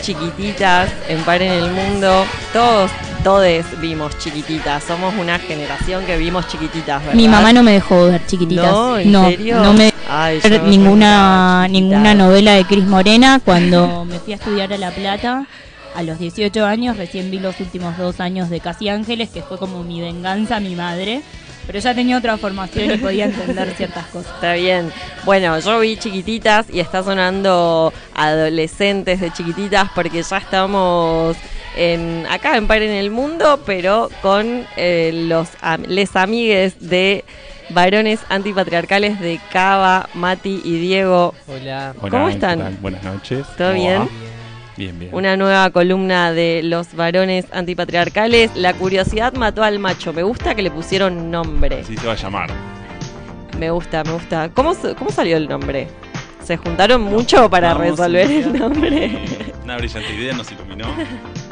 chiquititas en Par en el Mundo. Todos, todes vimos chiquititas. Somos una generación que vimos chiquititas, ¿verdad? Mi mamá no me dejó ver chiquititas. No, ¿en no, serio? no me Ay, ver ninguna, ninguna novela de Cris Morena. Cuando me fui a estudiar a La Plata, a los 18 años, recién vi los últimos dos años de Casi Ángeles, que fue como mi venganza a mi madre. Pero ya tenía otra formación y podía entender ciertas cosas. Está bien. Bueno, yo vi chiquititas y está sonando adolescentes de chiquititas porque ya estamos en, acá en Par en el Mundo, pero con eh, los les amigues de varones antipatriarcales de Cava, Mati y Diego. Hola. ¿Cómo ¿qué están? Buenas noches. ¿Todo ¿Cómo bien? Bien, bien. Una nueva columna de los varones antipatriarcales. La curiosidad mató al macho. Me gusta que le pusieron nombre. Así se va a llamar. Me gusta, me gusta. ¿Cómo, cómo salió el nombre? ¿Se juntaron mucho para resolver el nombre? Eh, Una brillante idea nos iluminó.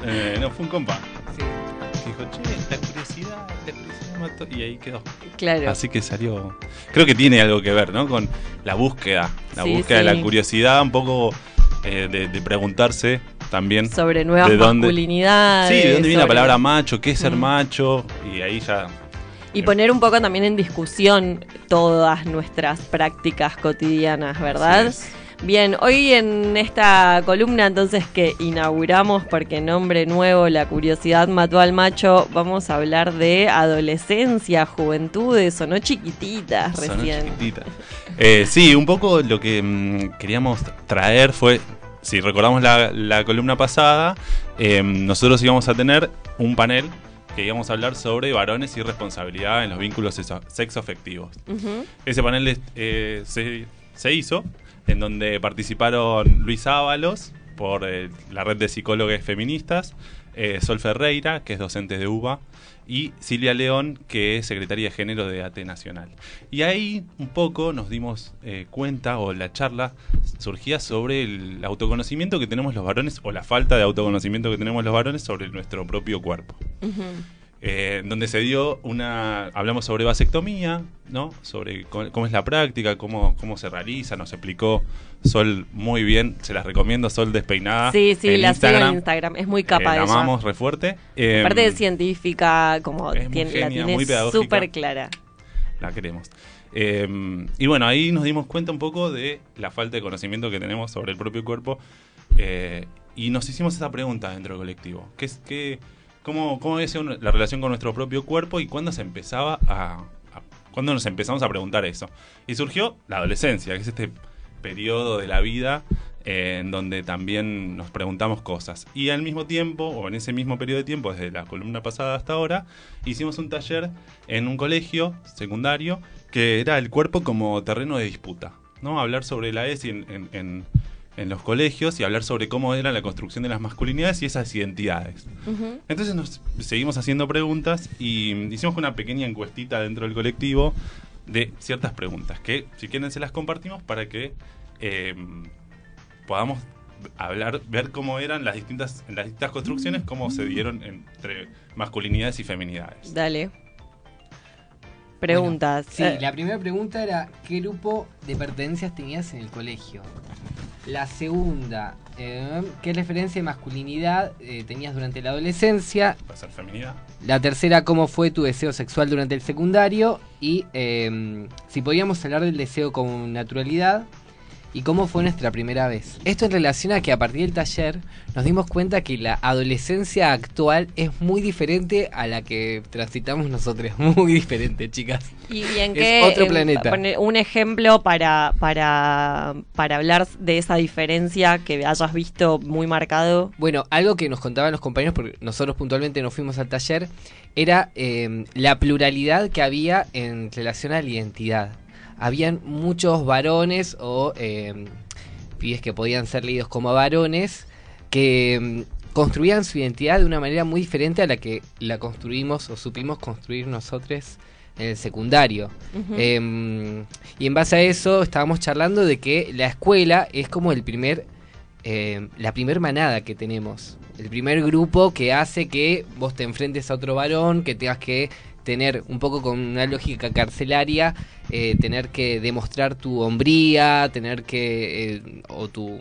Eh, no, fue un compa. Que dijo, che, la curiosidad, la curiosidad mató. Y ahí quedó. Claro. Así que salió. Creo que tiene algo que ver, ¿no? Con la búsqueda. La Sí, búsqueda de sí. la curiosidad, un poco eh, de, de preguntarse también. Sobre nuevas ¿De dónde? masculinidades. Sí, ¿de dónde viene la palabra macho? ¿Qué es ser Mm. macho? Y ahí ya. Y poner un poco también en discusión todas nuestras prácticas cotidianas, ¿verdad? Es. Bien, hoy en esta columna entonces que inauguramos porque nombre nuevo, la curiosidad mató al macho, vamos a hablar de adolescencia, juventudes, sonó chiquititas Sonó recién. chiquitita. Eh, sí, un poco lo que mm, queríamos traer fue, si recordamos la, la columna pasada, eh, nosotros íbamos a tener un panel que íbamos a hablar sobre varones y responsabilidad en los vínculos sexo- sexoafectivos. Ujú. Ese panel eh, se, se hizo en donde participaron Luis Ábalos por eh, la red de psicólogos feministas, eh, Sol Ferreira, que es docente de UBA, y Silvia León, que es secretaria de género de AT Nacional. Y ahí un poco nos dimos eh, cuenta, o la charla surgía sobre el autoconocimiento que tenemos los varones, o la falta de autoconocimiento que tenemos los varones sobre nuestro propio cuerpo. Eh, donde se dio una. Hablamos sobre vasectomía, ¿no? Sobre cómo, cómo es la práctica, cómo, cómo se realiza, nos explicó Sol muy bien, se las recomiendo, Sol Despeinada. Sí, sí, la sigo en Instagram, es muy Eh, capa la amamos re fuerte. Eh, Aparte de científica, como muy tiene- la tiene muy súper clara. La queremos. Eh, y bueno, ahí nos dimos cuenta un poco de la falta de conocimiento que tenemos sobre el propio cuerpo. eh, y nos hicimos esa pregunta dentro del colectivo. ¿Qué es, qué, cómo, ¿Cómo ser la relación con nuestro propio cuerpo y cuándo se empezaba a, a- nos empezamos a preguntar eso? Y surgió la adolescencia, que es este periodo de la vida eh, en donde también nos preguntamos cosas. Y al mismo tiempo, o en ese mismo periodo de tiempo, desde la columna pasada hasta ahora, hicimos un taller en un colegio secundario que era el cuerpo como terreno de disputa. ¿no? Hablar sobre la ESI en- en los colegios y hablar sobre cómo era la construcción de las masculinidades y esas identidades. Entonces nos seguimos haciendo preguntas y hicimos una pequeña encuestita dentro del colectivo de ciertas preguntas que si quieren se las compartimos para que eh, podamos hablar, ver cómo eran las distintas, las distintas construcciones, cómo se dieron entre masculinidades y feminidades. Dale. Preguntas. Sí, Eh, la primera pregunta era ¿qué grupo de pertenencias tenías en el colegio? La segunda, eh, ¿qué referencia de masculinidad eh, tenías durante la adolescencia? Para ser feminidad. La tercera, ¿cómo fue tu deseo sexual durante el secundario? Y eh, si podíamos hablar del deseo con naturalidad y cómo fue nuestra primera vez. Esto en relación a que a partir del taller nos dimos cuenta que la adolescencia actual es muy diferente a la que transitamos nosotros. Muy diferente, chicas. Y bien Es que otro eh, planeta. pone un ejemplo para, para, para hablar de esa diferencia que hayas visto muy marcado. Bueno, algo que nos contaban los compañeros, porque nosotros puntualmente nos fuimos al taller, era eh, la pluralidad que había en relación a la identidad. Habían muchos varones o eh, pibes que podían ser leídos como varones que mm, construían su identidad de una manera muy diferente a la que la construimos o supimos construir nosotros en el secundario. Em, y en base a eso estábamos charlando de que la escuela es como el primer, eh, la primer manada que tenemos. El primer grupo que hace que vos te enfrentes a otro varón, que tengas que tener un poco con una lógica carcelaria, eh, tener que demostrar tu hombría, tener que, eh, o tu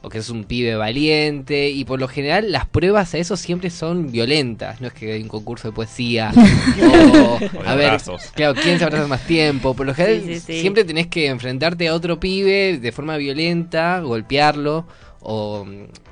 o que sos un pibe valiente, y por lo general las pruebas a eso siempre son violentas, no es que hay un concurso de poesía, o, O de a ver, abrazos. claro, quién se abraza más tiempo, por lo general Sí, sí, sí. siempre tenés que enfrentarte a otro pibe de forma violenta, golpearlo, o,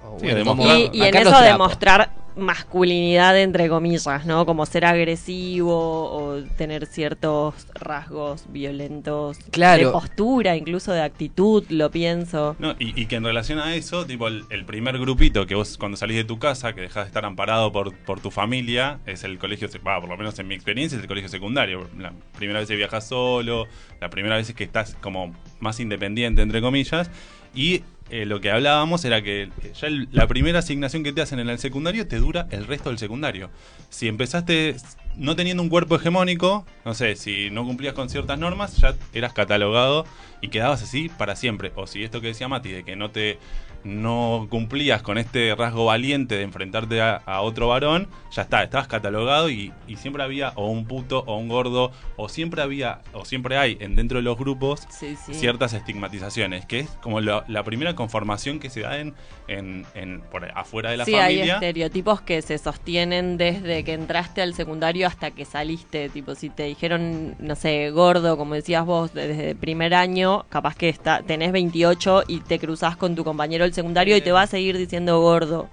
o Sí, bueno, demostrar- como Y, y en eso demostrar masculinidad entre comillas, ¿no? Como ser agresivo o tener ciertos rasgos violentos Claro. de postura, incluso de actitud, lo pienso. No, y, y que en relación a eso, tipo, el, el primer grupito que vos cuando salís de tu casa, que dejas de estar amparado por, por tu familia, es el colegio, por lo menos en mi experiencia, es el colegio secundario. La primera vez que viajas solo, la primera vez que estás como más independiente, entre comillas. Y eh, lo que hablábamos era que ya la primera asignación que te hacen en el secundario te dura el resto del secundario. Si empezaste no teniendo un cuerpo hegemónico, no sé, si no cumplías con ciertas normas, ya eras catalogado y quedabas así para siempre. O si esto que decía Mati, de que no te no cumplías con este rasgo valiente de enfrentarte a, a otro varón, ya está, estabas catalogado y, y siempre había o un puto o un gordo, o siempre había, o siempre hay en dentro de los grupos Sí, sí. ciertas estigmatizaciones, que es como la, la primera conformación que se da en, en, en- por afuera de la sí, hay familia. estereotipos que se sostienen desde que entraste al secundario hasta que saliste. Tipo, si te dijeron, no sé, gordo, como decías vos, desde el primer año, capaz que está, tenés 28 y te cruzás con tu compañero del secundario y te va a seguir diciendo gordo.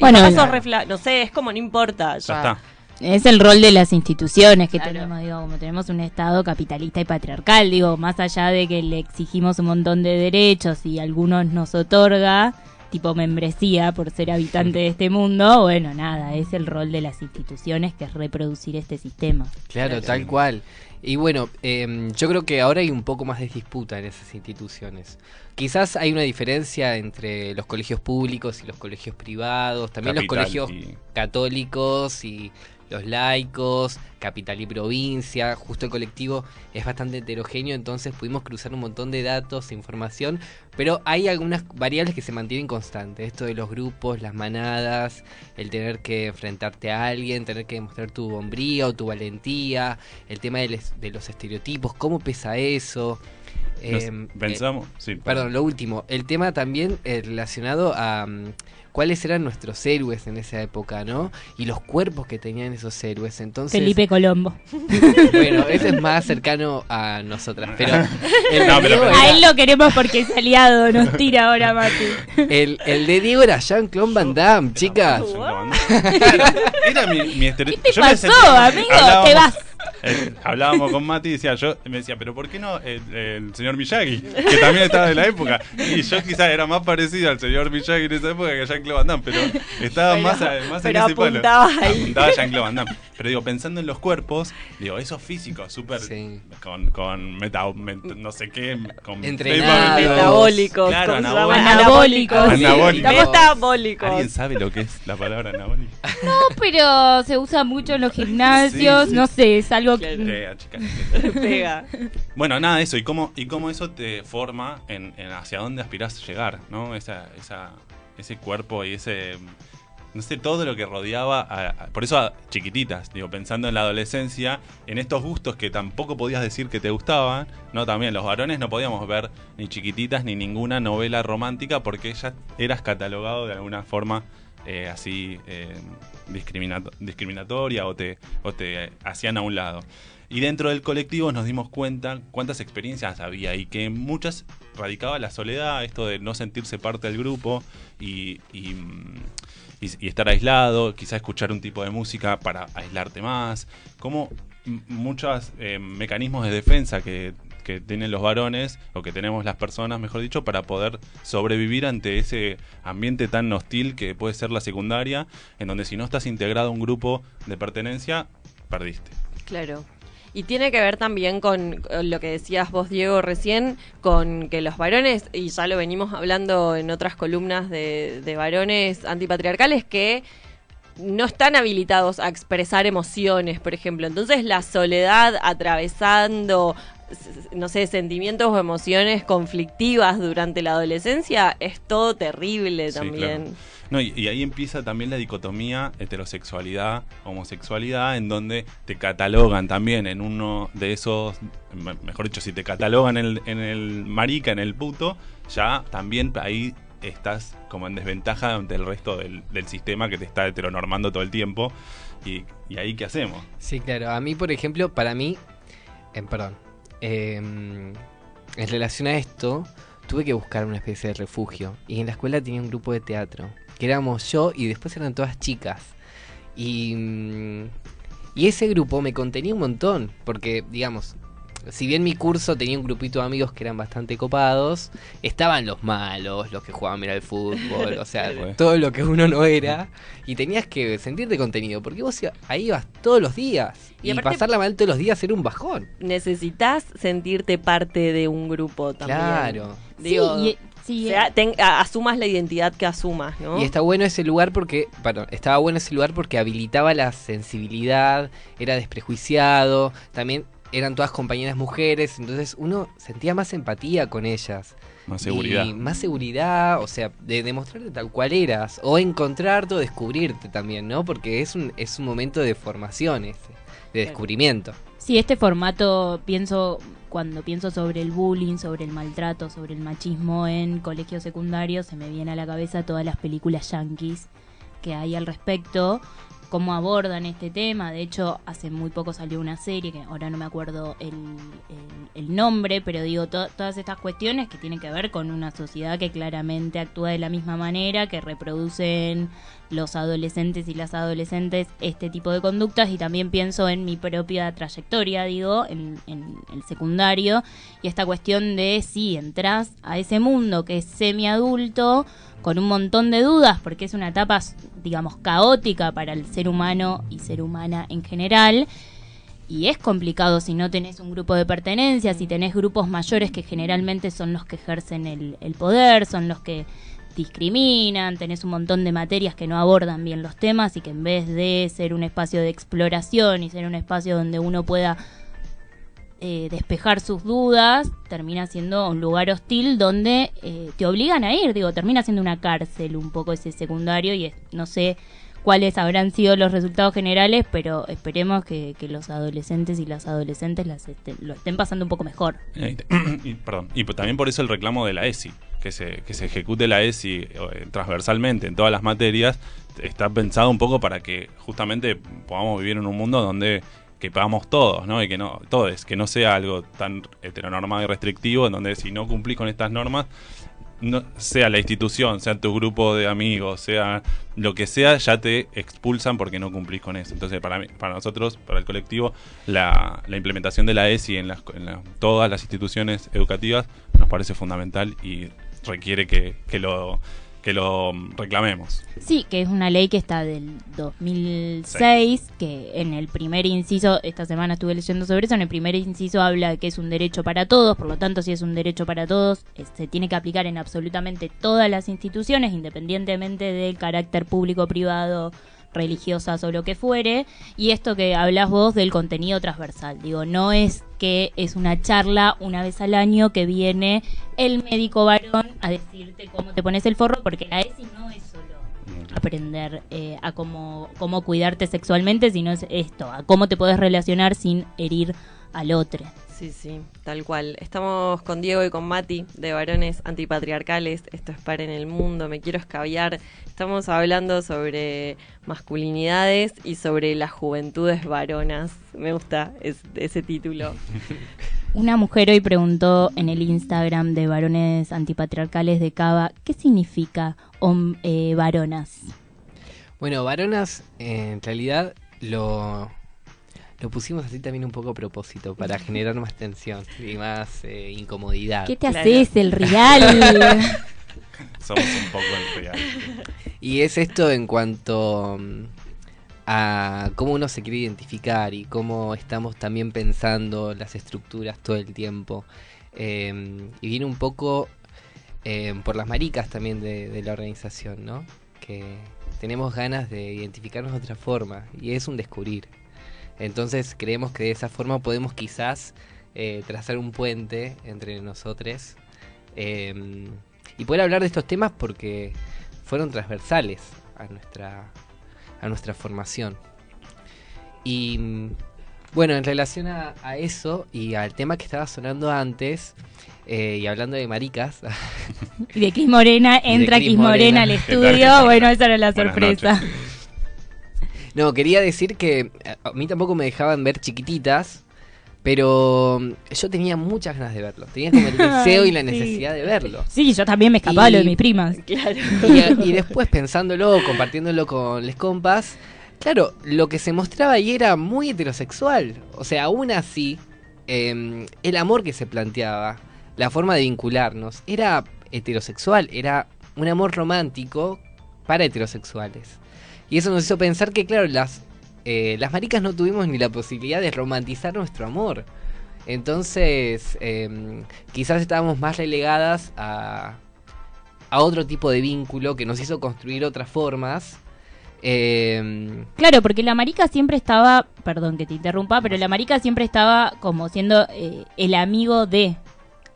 Bueno, Y no sé, es como no importa. ya Ya, está. Es el rol de las instituciones que Claro. tenemos, digo, como tenemos un Estado capitalista y patriarcal, digo, más allá de que le exigimos un montón de derechos y algunos nos otorga, tipo membresía por ser habitante de este mundo, bueno, nada, es el rol de las instituciones que es reproducir este sistema. Claro, tal cual. Y bueno, em, yo creo que ahora hay un poco más de disputa en esas instituciones. Quizás hay una diferencia entre los colegios públicos y los colegios privados, también Capital los colegios y- católicos y los laicos, capital y provincia, justo el colectivo es bastante heterogéneo, entonces pudimos cruzar un montón de datos, e información, pero hay algunas variables que se mantienen constantes, esto de los grupos, las manadas, el tener que enfrentarte a alguien, tener que demostrar tu hombría o tu valentía, el tema de, les- de los estereotipos, cómo pesa eso. Em, pensamos, sí, eh, perdón, lo último, el tema también eh, relacionado a mm, cuáles eran nuestros héroes en esa época, ¿no? Y los cuerpos que tenían esos héroes. Entonces, Felipe Colombo. bueno, ese es más cercano a nosotras, pero el, No, de pero- Diego A él lo queremos porque es aliado, nos tira ahora Mati. el, el de Diego era Jean-Claude Van Damme, chicas. Claro, era mi, mi ¿Qué te yo me pasó, sentía- amigo? hablábamos- Te vas. Eh, hablábamos con Mati y decía, yo me decía, pero ¿por qué no el, el señor Miyagi? Que también estaba de la época. Y yo quizás era más parecido al señor Miyagi en esa época que a Jean-Claude Van Damme, pero estaba Pero- más, a- más pero en ese palo. apuntabas ahí. Apuntaba a Jean-Claude Van Damme. Pero digo, pensando en los cuerpos, digo, esos físicos súper Sí. con, con meta, met- no sé qué, con Entrenados. Metabólicos, Claro, anabólicos. Anabólicos. sí. Metabólicos. ¿Alguien sabe lo que es la palabra anabólico? No, pero se usa mucho en los gimnasios, Sí, sí. no sé, es algo Claro. chica. Pega. Bueno, nada, eso, y cómo, y cómo eso te forma en, en hacia dónde aspirás a llegar, ¿no? Esa, esa, ese cuerpo y ese, no sé, todo lo que rodeaba, a- a- por eso a chiquititas, digo, pensando en la adolescencia, en estos gustos que tampoco podías decir que te gustaban, ¿no? También los varones no podíamos ver ni chiquititas ni ninguna novela romántica porque ya eras catalogado de alguna forma eh, así eh, discriminato- discriminatoria o te, o te hacían a un lado. Y dentro del colectivo nos dimos cuenta cuántas experiencias había y que muchas radicaba la soledad, esto de no sentirse parte del grupo y, y, mm, estar aislado, quizá escuchar un tipo de música para aislarte más, como muchos eh, mecanismos de defensa que, que tienen los varones o que tenemos las personas, mejor dicho, para poder sobrevivir ante ese ambiente tan hostil que puede ser la secundaria, en donde si no estás integrado a un grupo de pertenencia, perdiste. Claro. Y tiene que ver también con eh, lo que decías vos, Diego, recién, con que los varones, y ya lo venimos hablando en otras columnas de, de varones antipatriarcales, que no están habilitados a expresar emociones, por ejemplo. Entonces la soledad atravesando, no sé, sentimientos o emociones conflictivas durante la adolescencia es todo terrible Sí, también. claro. No, y, y ahí empieza también la dicotomía heterosexualidad, homosexualidad, en donde te catalogan también en uno de esos, me- mejor dicho, si te catalogan en el, en el marica, en el puto, ya también ahí estás como en desventaja ante el resto del, del sistema que te está heteronormando todo el tiempo. Y, y ahí, ¿qué hacemos? Sí, claro. A mí, por ejemplo, para mí, eh, perdón, eh, en relación a esto, tuve que buscar una especie de refugio. Y en la escuela tenía un grupo de teatro, que éramos yo y después eran todas chicas. Y, mm, y ese grupo me contenía un montón, porque, digamos, si bien mi curso tenía un grupito de amigos que eran bastante copados, estaban los malos, los que jugaban bien al fútbol, o sea, todo lo que uno no era, y tenías que sentirte contenido, porque vos ahí ibas todos los días, Y y, aparte- pasarla mal todos los días era un bajón. Necesitas sentirte parte de un grupo también. Claro. Digo, sí, y- sí, o sea, ten- a- asumas la identidad que asumas, ¿no? Y está bueno ese lugar porque, perdón, estaba bueno ese lugar porque habilitaba la sensibilidad, era desprejuiciado, también eran todas compañeras mujeres, entonces uno sentía más empatía con ellas. Más seguridad. Y más seguridad, o sea, de demostrarte tal cual eras, o encontrarte o descubrirte también, ¿no? Porque es un, es un momento de formación ese, de descubrimiento. Sí, este formato pienso cuando pienso sobre el bullying, sobre el maltrato, sobre el machismo en colegios secundarios, se me viene a la cabeza todas las películas yankees que hay al respecto, cómo abordan este tema. De hecho, hace muy poco salió una serie, que ahora no me acuerdo el, el- el nombre, pero digo, to- todas estas cuestiones que tienen que ver con una sociedad que claramente actúa de la misma manera, que reproducen los adolescentes y las adolescentes este tipo de conductas y también pienso en mi propia trayectoria, digo, en, en el secundario y esta cuestión de si entras a ese mundo que es semiadulto con un montón de dudas porque es una etapa, digamos, caótica para el ser humano y ser humana en general. Y es complicado si no tenés un grupo de pertenencia, si tenés grupos mayores que generalmente son los que ejercen el, el poder, son los que discriminan, tenés un montón de materias que no abordan bien los temas y que en vez de ser un espacio de exploración y ser un espacio donde uno pueda eh, despejar sus dudas, termina siendo un lugar hostil donde eh, te obligan a ir, digo, termina siendo una cárcel un poco ese secundario y es- no sé cuáles habrán sido los resultados generales, pero esperemos que, los adolescentes y las adolescentes las este- lo estén pasando un poco mejor. Eh, y, perdón, y po- también por eso el reclamo de la ESI, que se, que se ejecute la ESI eh, transversalmente en todas las materias, está pensado un poco para que justamente podamos vivir en un mundo donde que pagamos todos, ¿no? Y que no, todos, que no sea algo tan heteronormado y restrictivo, en donde si no cumplís con estas normas, no, sea la institución, sea tu grupo de amigos, sea lo que sea, ya te expulsan porque no cumplís con eso. Entonces, para mí, para nosotros, para el colectivo, la, la implementación de la ESI en, las, en la- todas las instituciones educativas nos parece fundamental y requiere que, que lo que lo mm, reclamemos. Sí, que es una ley que está del 2006, que en el primer inciso, esta semana estuve leyendo sobre eso, en el primer inciso habla de que es un derecho para todos, por lo tanto si es un derecho para todos, se tiene que aplicar en absolutamente todas las instituciones, independientemente del carácter público, privado, religiosas o lo que fuere, y esto que hablas vos del contenido transversal, digo, no es que es una charla una vez al año que viene el médico varón a decirte cómo te pones el forro, porque la ESI no es solo aprender eh, a cómo, cómo cuidarte sexualmente, sino es esto, a cómo te puedes relacionar sin herir al otro. Sí, sí, tal cual. Estamos con Diego y con Mati de Varones Antipatriarcales. Esto es Par en el Mundo, me quiero escabiar. Estamos hablando sobre masculinidades y sobre las juventudes varonas. Me gusta es- ese título. Una mujer hoy preguntó en el Instagram de varones antipatriarcales de Cava, ¿qué significa hom- eh, varonas? Bueno, varonas, eh, en realidad lo, lo pusimos así también un poco a propósito, para generar más tensión y más eh, incomodidad. ¿Qué te Claro. haces, el real? Somos un poco el real. Y es esto en cuanto mm, a cómo uno se quiere identificar y cómo estamos también pensando las estructuras todo el tiempo. Eh, y viene un poco eh, por las maricas también de, de la organización, ¿no? Que tenemos ganas de identificarnos de otra forma y es un descubrir. Entonces creemos que de esa forma podemos quizás eh, trazar un puente entre nosotros eh, y poder hablar de estos temas porque fueron transversales a nuestra, a nuestra formación. Y bueno, en relación a, a eso y al tema que estaba sonando antes, eh, y hablando de maricas, Y de Cris Morena entra Cris Morena, Morena. al ¿Qué tal, Cris estudio. Bueno, esa era la Buenas sorpresa. noches. No, quería decir que eh, a mí tampoco me dejaban ver chiquititas, pero mm, yo tenía muchas ganas de verlo. Tenía como el deseo y la Sí. necesidad de verlo. Sí, yo también me escapaba Y- lo de mis primas. Claro. Y, después pensándolo, compartiéndolo con les compas, claro, lo que se mostraba ahí era muy heterosexual. O sea, aún así, eh, el amor que se planteaba, la forma de vincularnos, era heterosexual, era un amor romántico para heterosexuales. Y eso nos hizo pensar que, claro, las, eh, las maricas no tuvimos ni la posibilidad de romantizar nuestro amor. Entonces, eh, quizás estábamos más relegadas a, a otro tipo de vínculo que nos hizo construir otras formas. Eh, Claro, porque la marica siempre estaba, perdón que te interrumpa, pero la marica siempre estaba como siendo eh, el amigo de.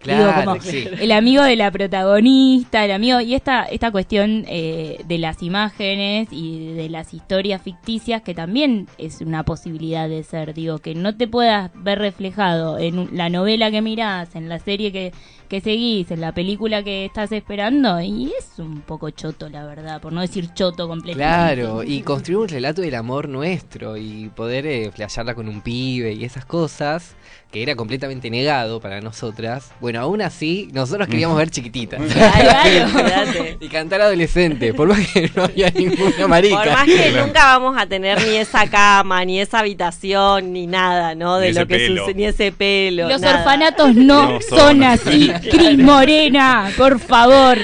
Claro, Digo, como sí. el amigo de la protagonista, el amigo. Y esta, esta cuestión eh, de las imágenes y de las historias ficticias, que también es una posibilidad de ser. Digo, que no te puedas ver reflejado en la novela que mirás, en la serie que, que seguís, en la película que estás esperando. Y es un poco choto, la verdad, por no decir choto completamente. Claro, y construir un relato del amor nuestro y poder eh, flashearla con un pibe y esas cosas, que era completamente negado para nosotras. Bueno, aún así, nosotros queríamos ver chiquititas. Claro, y cantar adolescente, por más que no había ninguna marica. Por más que nunca vamos a tener ni esa cama, ni esa habitación, ni nada, ¿no? De Ni lo que pelo. sucede, ni ese pelo. Los nada. orfanatos no, No son, son así. Cris Morena, por favor.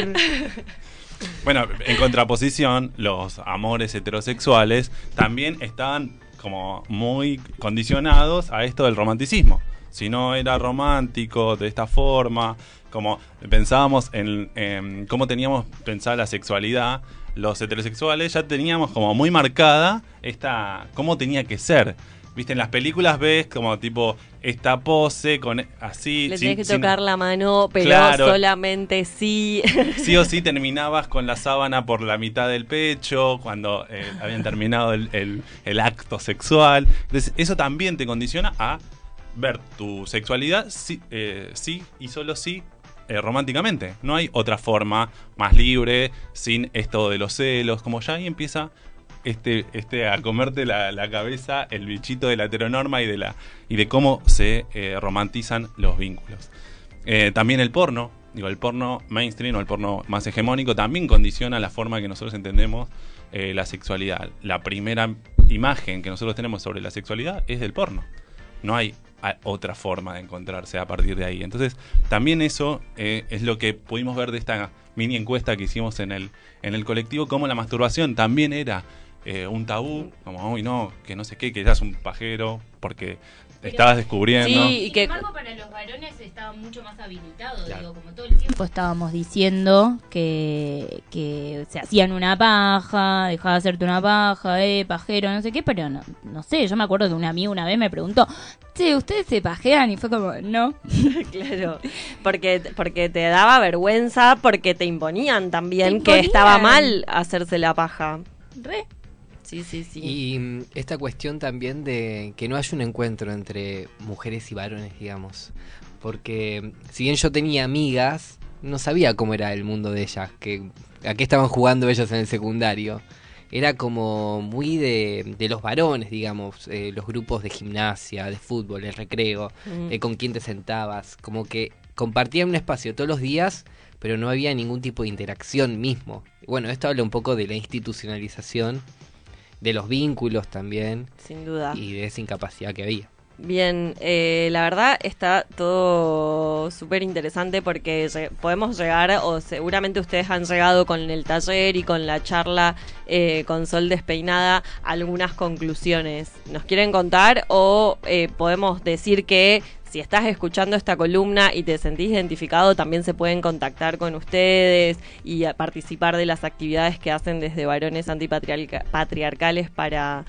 Bueno, en contraposición, los amores heterosexuales también estaban como muy condicionados a esto del romanticismo. Si no era romántico de esta forma, como pensábamos en, en cómo teníamos pensada la sexualidad, los heterosexuales ya teníamos como muy marcada esta cómo tenía que ser. Viste, en las películas ves como tipo esta pose con así. Le sin- tenés que sin- tocar la mano, pero Claro. solamente sí. sí o sí terminabas con la sábana por la mitad del pecho cuando eh, habían terminado el, el- el acto sexual. Entonces, eso también te condiciona a ver tu sexualidad sí, eh, sí y solo sí eh, románticamente. No hay otra forma más libre, sin esto de los celos, como ya ahí empieza este, este a comerte la, cabeza el bichito de la heteronorma y de la y de cómo se eh, romantizan los vínculos. Eh, también el porno, digo, el porno mainstream o el porno más hegemónico también condiciona la forma que nosotros entendemos eh, la sexualidad. La primera imagen que nosotros tenemos sobre la sexualidad es del porno. No hay otra forma de encontrarse a partir de ahí. Entonces, también eso es lo que pudimos ver de esta mini encuesta que hicimos en el, en el colectivo, como la masturbación también era eh, un tabú, como, uy, no, que no sé qué, que eras un pajero, porque te estabas descubriendo. Sí, y Sin que embargo, para los varones estaba mucho más habilitado. Claro. Digo, como todo el tiempo estábamos diciendo que, que se hacían una paja, dejaba de hacerte una paja, eh, pajero, no sé qué, pero no, no sé. Yo me acuerdo que un amigo una vez me preguntó, che, ¿ustedes se pajean? Y fue como, no. claro, porque porque te daba vergüenza, porque te imponían también Te que estaba mal hacerse la paja. Re. Sí, sí, sí. Y mm, esta cuestión también de que no haya un encuentro entre mujeres y varones, digamos. Porque mm, si bien yo tenía amigas, no sabía cómo era el mundo de ellas, que a qué estaban jugando ellas en el secundario. Era como muy de, de los varones, digamos, eh, los grupos de gimnasia, de fútbol, el recreo, Mm. eh, con quién te sentabas, como que compartían un espacio todos los días, pero no había ningún tipo de interacción mismo. Bueno, esto habla un poco de la institucionalización, de los vínculos también Sin duda. y de esa incapacidad que había. Bien, eh, la verdad está todo súper interesante porque podemos llegar, o seguramente ustedes han llegado con el taller y con la charla eh, con Sol Despeinada, algunas conclusiones. ¿Nos quieren contar o eh, podemos decir que si estás escuchando esta columna y te sentís identificado, también se pueden contactar con ustedes y participar de las actividades que hacen desde varones antipatriarcales para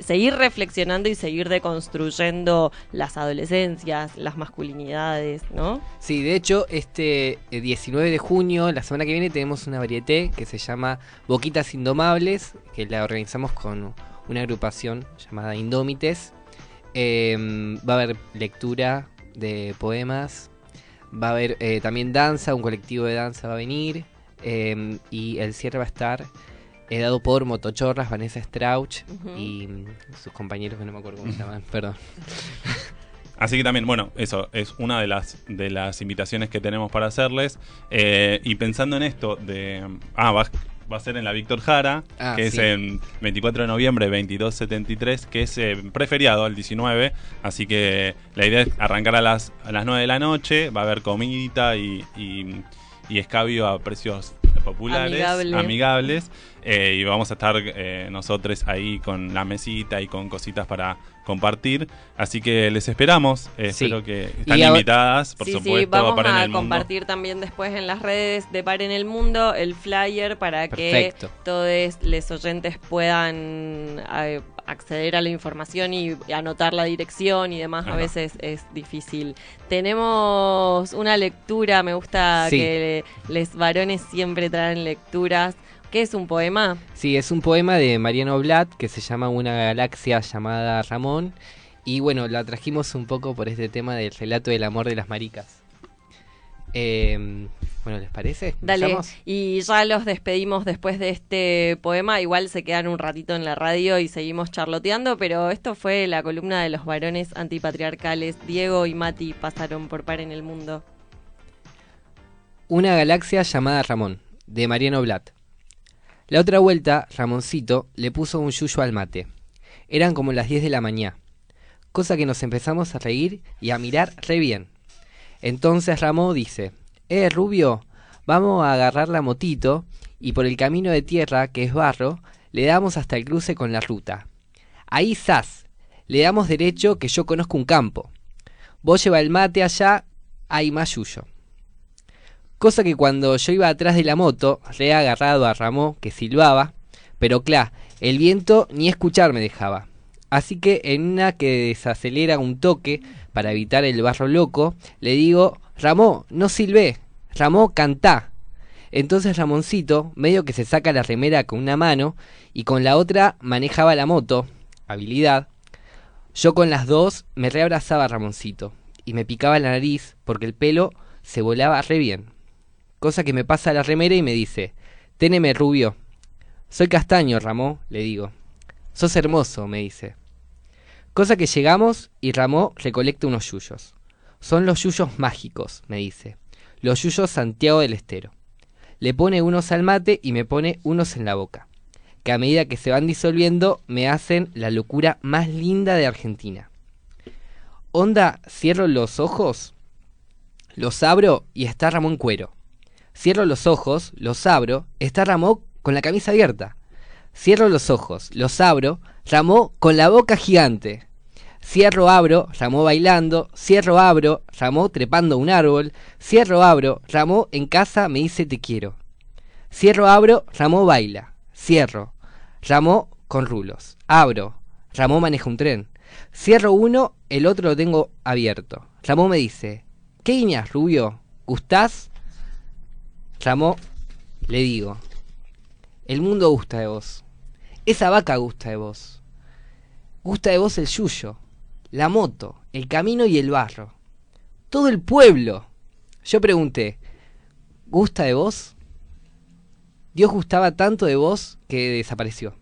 seguir reflexionando y seguir deconstruyendo las adolescencias, las masculinidades, ¿no? Sí, de hecho, este eh, 19 de junio, la semana que viene, tenemos una varieté que se llama Boquitas Indomables, que la organizamos con una agrupación llamada Indómites. Eh, va a haber lectura de poemas, Va a haber eh, también danza, un colectivo de danza va a venir. eh, y el cierre va a estar eh, dado por Motochorras, Vanessa Strauch y mm, sus compañeros que no me acuerdo cómo se llaman, perdón. Así que también, bueno, eso es una de las de las invitaciones que tenemos para hacerles. Eh, y pensando en esto de. Ah, va, va a ser en la Víctor Jara, Ah, que es sí. en 24 de noviembre, 2273, que es eh, preferiado, el 19. Así que la idea es arrancar a las, a las 9 de la noche. Va a haber comidita y, y, y escabio a precios populares, Amigable. amigables. Eh, y vamos a estar eh, nosotros ahí con la mesita y con cositas para compartir. Así que les esperamos. eh, Sí. Espero que están Y invitadas, por sí, supuesto, sí, vamos en a el mundo. compartir también después en las redes de Par en el Mundo el flyer para Perfecto. que todos los oyentes puedan eh, acceder a la información y anotar la dirección y demás. A veces es difícil. Tenemos una lectura, me gusta Sí. que les varones siempre traen lecturas. ¿Qué es un poema? Sí, es un poema de Mariano Blatt que se llama Una galaxia llamada Ramón. Y bueno, la trajimos un poco por este tema del relato del amor de las maricas. Eh, bueno, ¿les parece? Dale, ¿Empezamos? y ya los despedimos después de este poema. Igual se quedan un ratito en la radio y seguimos charloteando, pero esto fue la columna de los varones antipatriarcales. Diego y Mati pasaron por par en el mundo. Una galaxia llamada Ramón, de Mariano Blatt. La otra vuelta, Ramoncito le puso un yuyo al mate. Eran como las 10 de la mañana. Cosa que nos empezamos a reír y a mirar re bien. Entonces Ramón dice, Eh, Rubio, vamos a agarrar la motito y por el camino de tierra, que es barro, le damos hasta el cruce con la ruta. Ahí zas, le damos derecho que yo conozco un campo. Vos lleva el mate allá, hay más yuyo. Cosa que cuando yo iba atrás de la moto, re agarrado a Ramón que silbaba, pero claro, el viento ni escuchar me dejaba. Así que en una que desacelera un toque para evitar el barro loco, le digo, Ramón, no silbé, Ramón, cantá. Entonces Ramoncito, medio que se saca la remera con una mano y con la otra manejaba la moto, habilidad. Yo con las dos me reabrazaba a Ramoncito y me picaba la nariz porque el pelo se volaba re bien. Cosa que me pasa la remera y me dice, Téneme rubio. Soy castaño, Ramón, le digo. Sos hermoso, me dice. Cosa que llegamos y Ramón recolecta unos yuyos. Son los yuyos mágicos, me dice. Los yuyos Santiago del Estero. Le pone unos al mate y me pone unos en la boca. Que a medida que se van disolviendo me hacen la locura más linda de Argentina. Onda, cierro los ojos, los abro y está Ramón cuero. Cierro los ojos, los abro, está Ramón con la camisa abierta. Cierro los ojos, los abro, Ramón con la boca gigante. Cierro, abro, Ramón bailando, cierro, abro, Ramón trepando un árbol, cierro, abro, Ramón en casa me dice te quiero. Cierro, abro, Ramón baila, cierro, Ramón con rulos, abro, Ramón maneja un tren. Cierro uno, el otro lo tengo abierto. Ramón me dice, ¿qué guiñas, rubio? ¿Gustás? Ramón, le digo, el mundo gusta de vos. Esa vaca gusta de vos. Gusta de vos el yuyo, la moto, el camino y el barro. Todo el pueblo. Yo pregunté, ¿gusta de vos? Dios gustaba tanto de vos que desapareció.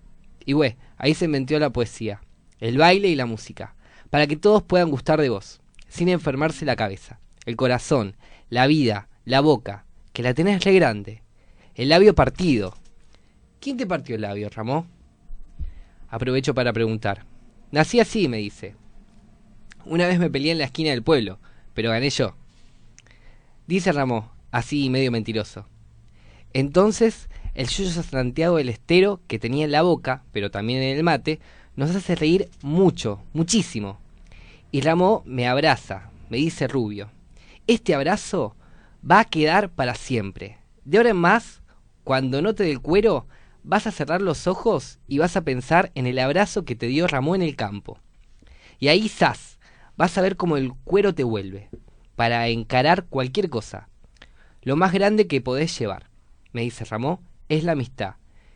Y bueno, ahí se inventó la poesía, el baile y la música, para que todos puedan gustar de vos, sin enfermarse la cabeza, el corazón, la vida, la boca, que la tenés re grande, el labio partido. ¿Quién te partió el labio, Ramón? Aprovecho para preguntar. Nací así, me dice. Una vez me peleé en la esquina del pueblo, pero gané yo. Dice Ramón, así medio mentiroso. Entonces, el yuyo Santiago del Estero, que tenía en la boca, pero también en el mate, nos hace reír mucho, muchísimo. Y Ramón me abraza, me dice rubio. Este abrazo va a quedar para siempre. De ahora en más, cuando note del cuero, vas a cerrar los ojos y vas a pensar en el abrazo que te dio Ramón en el campo. Y ahí, zas, vas a ver cómo el cuero te vuelve, para encarar cualquier cosa. Lo más grande que podés llevar, me dice Ramón, es la amistad.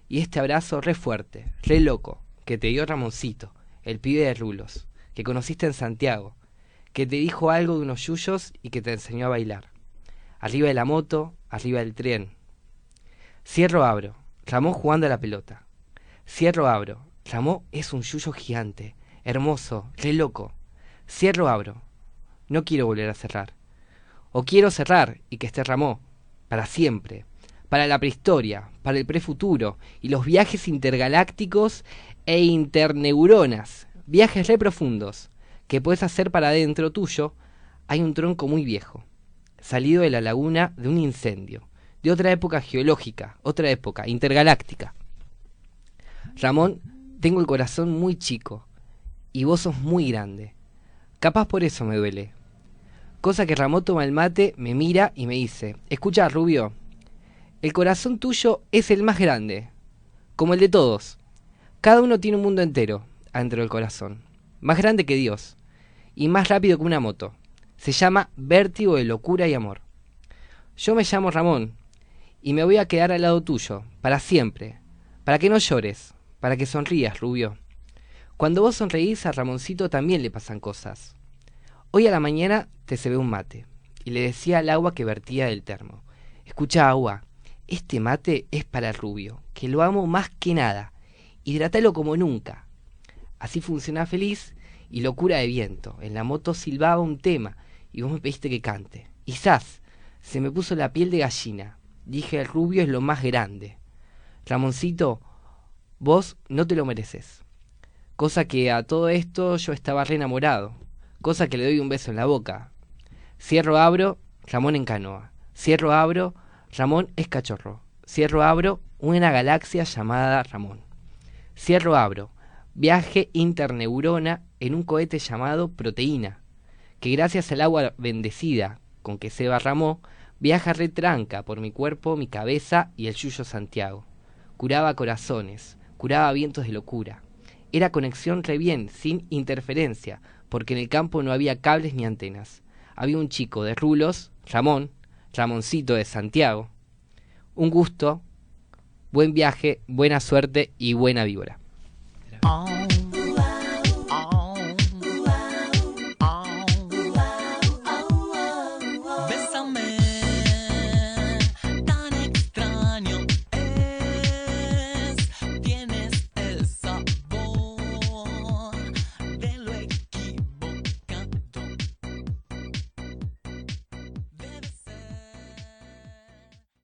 Y este abrazo re fuerte, re loco, que te dio Ramoncito, el pibe de Rulos, que conociste en Santiago, que te dijo algo de unos yuyos y que te enseñó a bailar. Arriba de la moto, arriba del tren. Cierro, abro, Ramón jugando a la pelota. Cierro, abro, Ramón es un yuyo gigante, hermoso, re loco. Cierro, abro, no quiero volver a cerrar. O quiero cerrar y que esté Ramón, para siempre, para la prehistoria, para el prefuturo y los viajes intergalácticos e interneuronas, viajes re profundos, que puedes hacer para adentro tuyo, hay un tronco muy viejo, salido de la laguna de un incendio, de otra época geológica, otra época intergaláctica. Ramón, tengo el corazón muy chico y vos sos muy grande. Capaz por eso me duele. Cosa que Ramón toma el mate, me mira y me dice, escucha Rubio, el corazón tuyo es el más grande, como el de todos. Cada uno tiene un mundo entero adentro del corazón, más grande que Dios, y más rápido que una moto. Se llama vértigo de locura y amor. Yo me llamo Ramón, y me voy a quedar al lado tuyo, para siempre, para que no llores, para que sonrías, Rubio. Cuando vos sonreís a Ramoncito también le pasan cosas. Hoy a la mañana te se ve un mate, y le decía al agua que vertía del termo. Escucha agua, este mate es para rubio, que lo amo más que nada. Hidratalo como nunca. Así funciona feliz y locura de viento. En la moto silbaba un tema y vos me pediste que cante. Y ¡zas! Se me puso la piel de gallina. Dije, el rubio es lo más grande. Ramoncito, vos no te lo mereces. Cosa que a todo esto yo estaba re enamorado. Cosa que le doy un beso en la boca. Cierro, abro, Ramón en canoa. Cierro, abro, Ramón es cachorro. Cierro, abro, una galaxia llamada Ramón. Cierro, abro, viaje interneurona en un cohete llamado proteína, que gracias al agua bendecida con que se barramó, viaja retranca por mi cuerpo, mi cabeza y el yuyo Santiago. Curaba corazones, curaba vientos de locura. Era conexión re bien, sin interferencia, porque en el campo no había cables ni antenas. Había un chico de rulos, Ramón, Ramoncito de Santiago. Un gusto, buen viaje, buena suerte y buena víbora.